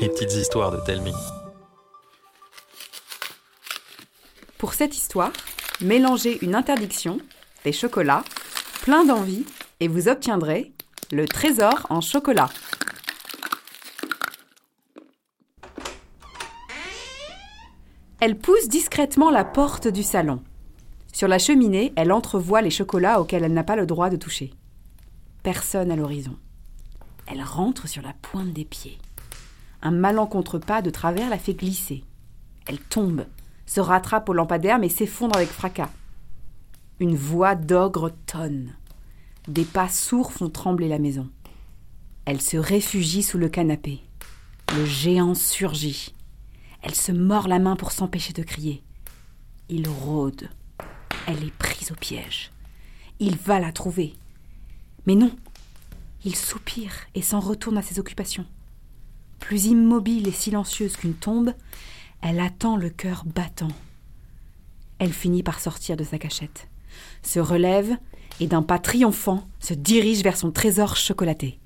Les petites histoires de Telmi. Pour cette histoire, mélangez une interdiction, des chocolats, plein d'envie, et vous obtiendrez le trésor en chocolat. Elle pousse discrètement la porte du salon. Sur la cheminée, elle entrevoit les chocolats auxquels elle n'a pas le droit de toucher. Personne à l'horizon. Elle rentre sur la pointe des pieds. Un malencontre pas de travers la fait glisser. Elle tombe, se rattrape au lampadaire mais s'effondre avec fracas. Une voix d'ogre tonne. Des pas sourds font trembler la maison. Elle se réfugie sous le canapé. Le géant surgit. Elle se mord la main pour s'empêcher de crier. Il rôde. Elle est prise au piège. Il va la trouver. Mais non. Il soupire et s'en retourne à ses occupations. Plus immobile et silencieuse qu'une tombe, elle attend le cœur battant. Elle finit par sortir de sa cachette, se relève et d'un pas triomphant se dirige vers son trésor chocolaté.